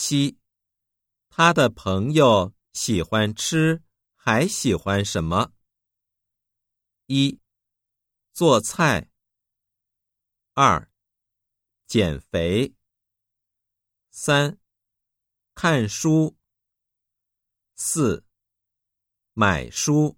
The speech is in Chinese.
七。他的朋友喜欢吃还喜欢什么？一。做菜。二。减肥。三。看书。四。买书。